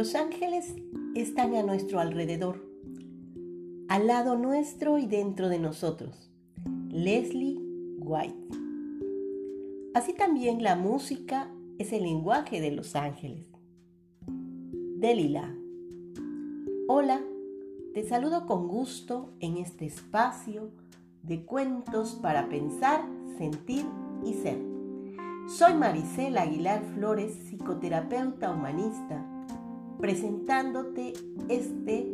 Los ángeles están a nuestro alrededor, al lado nuestro y dentro de nosotros. Leslie White. Así también la música es el lenguaje de los ángeles. Delila. Hola, te saludo con gusto en este espacio de cuentos para pensar, sentir y ser. Soy Maricela Aguilar Flores, psicoterapeuta humanista presentándote este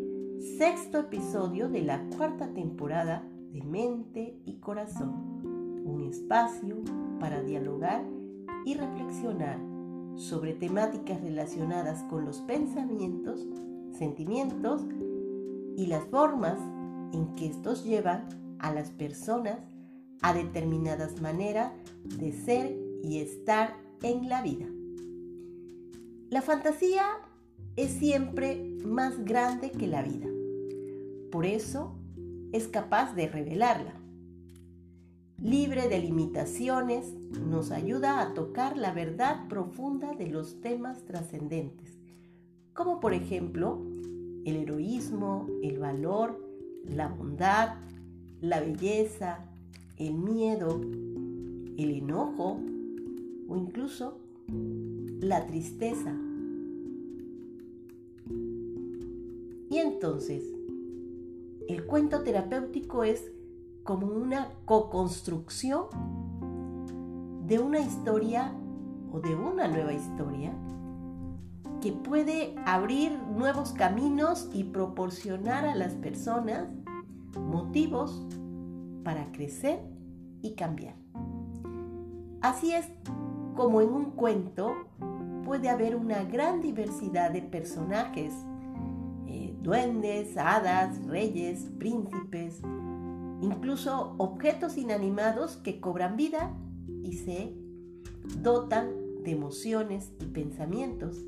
sexto episodio de la cuarta temporada de Mente y Corazón, un espacio para dialogar y reflexionar sobre temáticas relacionadas con los pensamientos, sentimientos y las formas en que estos llevan a las personas a determinadas maneras de ser y estar en la vida. La fantasía es siempre más grande que la vida. Por eso es capaz de revelarla. Libre de limitaciones, nos ayuda a tocar la verdad profunda de los temas trascendentes, como por ejemplo el heroísmo, el valor, la bondad, la belleza, el miedo, el enojo o incluso la tristeza Y entonces, el cuento terapéutico es como una co-construcción de una historia o de una nueva historia que puede abrir nuevos caminos y proporcionar a las personas motivos para crecer y cambiar. Así es como en un cuento puede haber una gran diversidad de personajes duendes, hadas, reyes, príncipes, incluso objetos inanimados que cobran vida y se dotan de emociones y pensamientos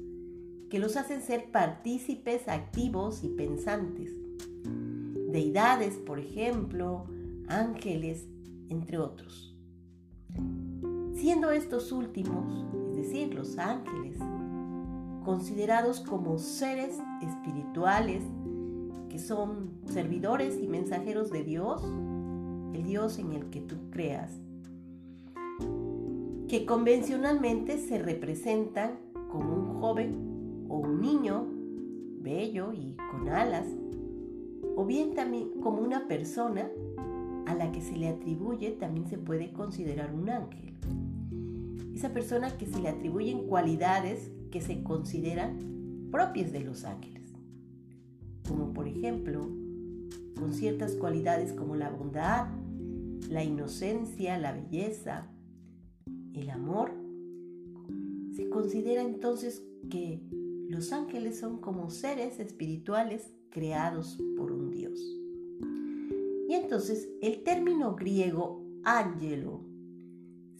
que los hacen ser partícipes activos y pensantes. Deidades, por ejemplo, ángeles, entre otros. Siendo estos últimos, es decir, los ángeles, considerados como seres espirituales que son servidores y mensajeros de Dios, el Dios en el que tú creas, que convencionalmente se representan como un joven o un niño bello y con alas, o bien también como una persona a la que se le atribuye también se puede considerar un ángel. Esa persona que se le atribuyen cualidades que se consideran propias de los ángeles, como por ejemplo con ciertas cualidades como la bondad, la inocencia, la belleza, el amor. Se considera entonces que los ángeles son como seres espirituales creados por un Dios. Y entonces el término griego ángelo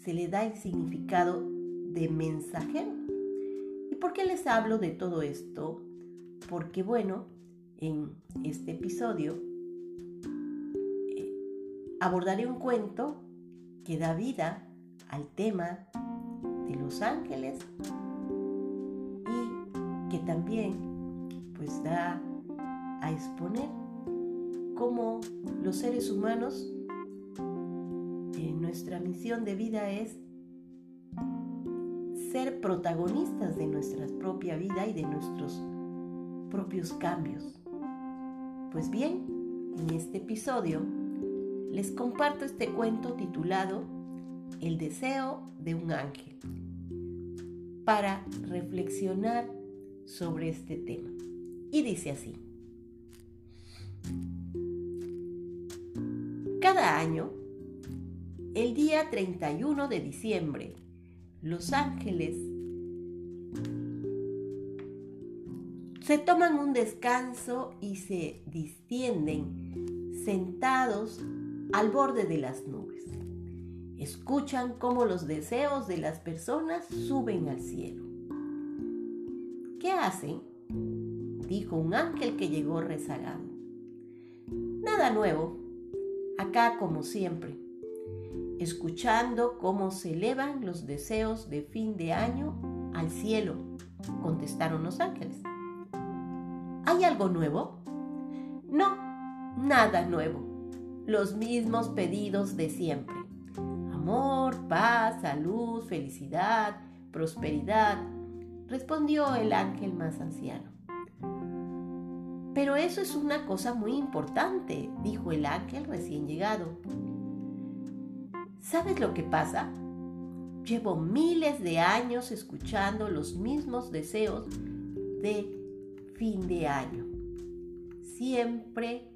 se le da el significado de mensajero por qué les hablo de todo esto? Porque bueno, en este episodio eh, abordaré un cuento que da vida al tema de los ángeles y que también pues da a exponer cómo los seres humanos nuestra misión de vida es ser protagonistas de nuestra propia vida y de nuestros propios cambios. Pues bien, en este episodio les comparto este cuento titulado El deseo de un ángel para reflexionar sobre este tema. Y dice así. Cada año, el día 31 de diciembre los ángeles se toman un descanso y se distienden sentados al borde de las nubes. Escuchan cómo los deseos de las personas suben al cielo. ¿Qué hacen? Dijo un ángel que llegó rezagado. Nada nuevo, acá como siempre escuchando cómo se elevan los deseos de fin de año al cielo, contestaron los ángeles. ¿Hay algo nuevo? No, nada nuevo. Los mismos pedidos de siempre. Amor, paz, salud, felicidad, prosperidad, respondió el ángel más anciano. Pero eso es una cosa muy importante, dijo el ángel recién llegado. ¿Sabes lo que pasa? Llevo miles de años escuchando los mismos deseos de fin de año. Siempre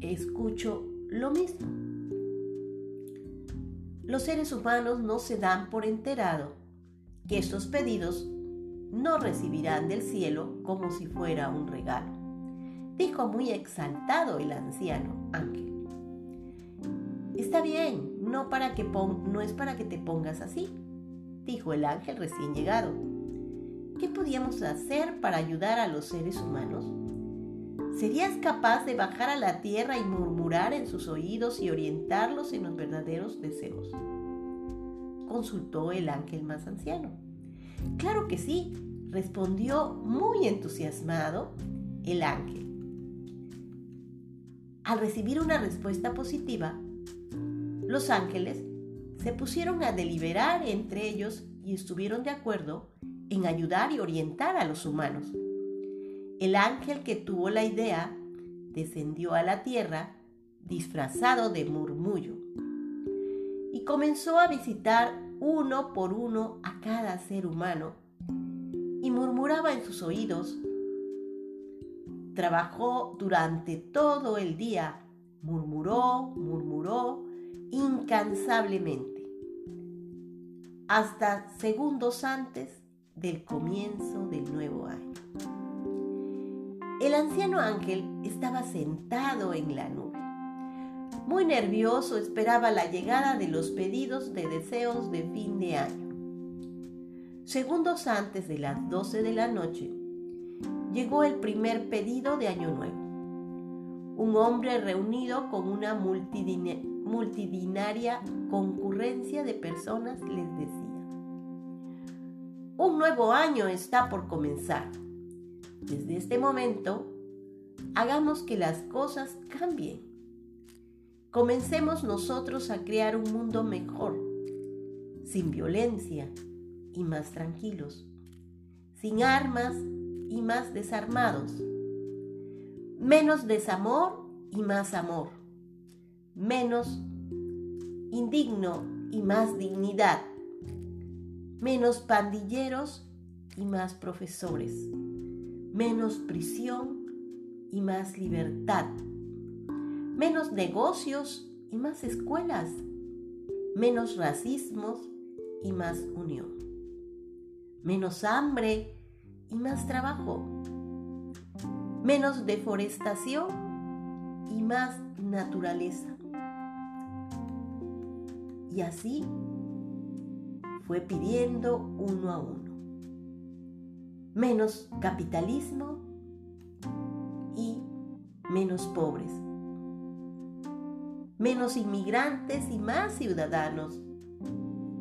escucho lo mismo. Los seres humanos no se dan por enterado que estos pedidos no recibirán del cielo como si fuera un regalo, dijo muy exaltado el anciano ángel. Está bien, no, para que no es para que te pongas así, dijo el ángel recién llegado. ¿Qué podíamos hacer para ayudar a los seres humanos? ¿Serías capaz de bajar a la tierra y murmurar en sus oídos y orientarlos en los verdaderos deseos? Consultó el ángel más anciano. Claro que sí, respondió muy entusiasmado el ángel. Al recibir una respuesta positiva, los ángeles se pusieron a deliberar entre ellos y estuvieron de acuerdo en ayudar y orientar a los humanos. El ángel que tuvo la idea descendió a la tierra disfrazado de murmullo y comenzó a visitar uno por uno a cada ser humano y murmuraba en sus oídos. Trabajó durante todo el día, murmuró, murmuró incansablemente, hasta segundos antes del comienzo del nuevo año. El anciano ángel estaba sentado en la nube muy nervioso esperaba la llegada de los pedidos de deseos de fin de año. Segundos antes de las 12 de la noche, llegó el primer pedido de Año Nuevo. Un hombre reunido con una multidinaria concurrencia de personas les decía, un nuevo año está por comenzar. Desde este momento, hagamos que las cosas cambien. Comencemos nosotros a crear un mundo mejor, sin violencia y más tranquilos, sin armas y más desarmados, menos desamor y más amor, menos indigno y más dignidad, menos pandilleros y más profesores, menos prisión y más libertad menos negocios y más escuelas, menos racismos y más unión, menos hambre y más trabajo, menos deforestación y más naturaleza. Y así fue pidiendo uno a uno. Menos capitalismo y menos pobres menos inmigrantes y más ciudadanos,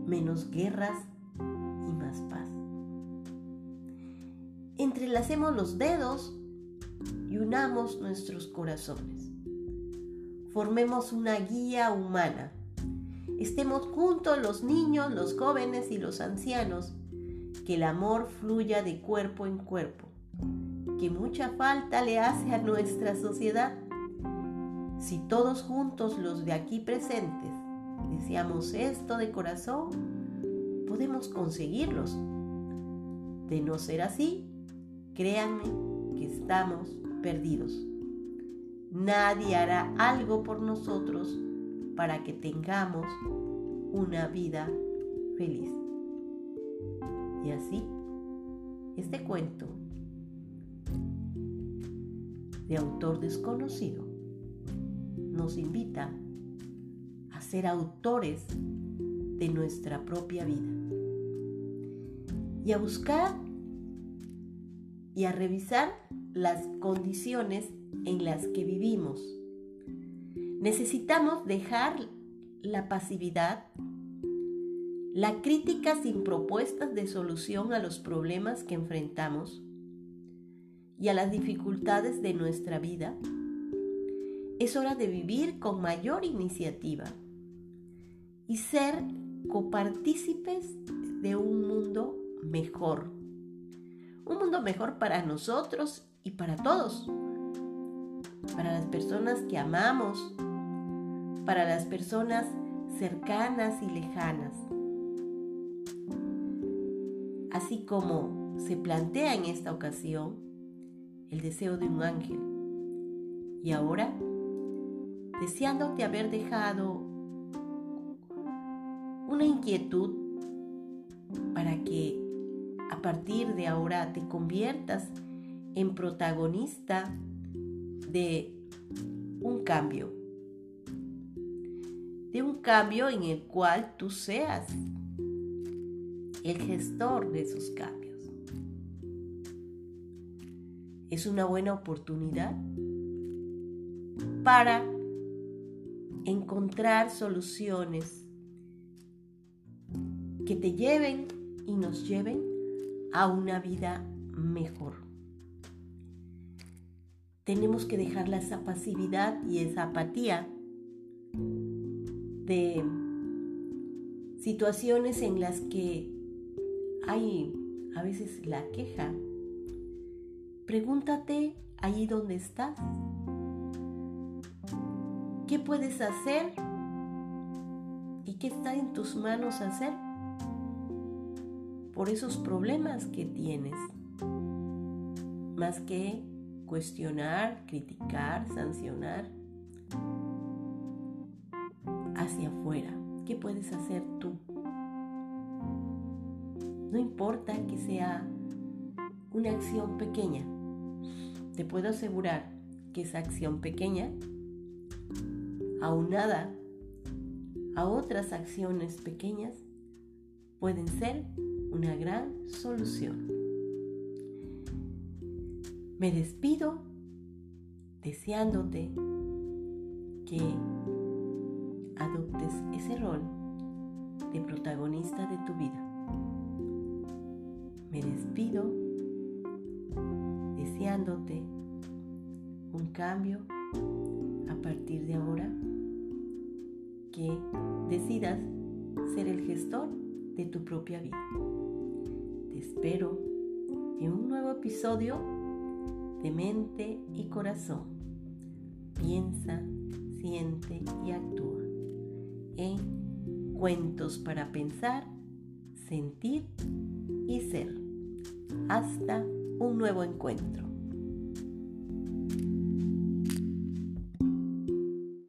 menos guerras y más paz. Entrelacemos los dedos y unamos nuestros corazones. Formemos una guía humana. Estemos juntos los niños, los jóvenes y los ancianos. Que el amor fluya de cuerpo en cuerpo. Que mucha falta le hace a nuestra sociedad si todos juntos los de aquí presentes deseamos esto de corazón, podemos conseguirlos. De no ser así, créanme que estamos perdidos. Nadie hará algo por nosotros para que tengamos una vida feliz. Y así, este cuento de autor desconocido nos invita a ser autores de nuestra propia vida y a buscar y a revisar las condiciones en las que vivimos. Necesitamos dejar la pasividad, la crítica sin propuestas de solución a los problemas que enfrentamos y a las dificultades de nuestra vida, es hora de vivir con mayor iniciativa y ser copartícipes de un mundo mejor. Un mundo mejor para nosotros y para todos. Para las personas que amamos, para las personas cercanas y lejanas. Así como se plantea en esta ocasión el deseo de un ángel. Y ahora, deseándote haber dejado una inquietud para que a partir de ahora te conviertas en protagonista de un cambio de un cambio en el cual tú seas el gestor de esos cambios. Es una buena oportunidad para encontrar soluciones que te lleven y nos lleven a una vida mejor. Tenemos que dejar esa pasividad y esa apatía de situaciones en las que hay a veces la queja. Pregúntate allí donde estás. ¿Qué puedes hacer? ¿Y qué está en tus manos hacer por esos problemas que tienes? Más que cuestionar, criticar, sancionar hacia afuera. ¿Qué puedes hacer tú? No importa que sea una acción pequeña. Te puedo asegurar que esa acción pequeña, aunada a otras acciones pequeñas, pueden ser una gran solución. Me despido deseándote que adoptes ese rol de protagonista de tu vida. Me despido deseándote un cambio a partir de ahora que decidas ser el gestor de tu propia vida. Te espero en un nuevo episodio de mente y corazón. Piensa, siente y actúa en Cuentos para Pensar, Sentir y Ser. Hasta un nuevo encuentro.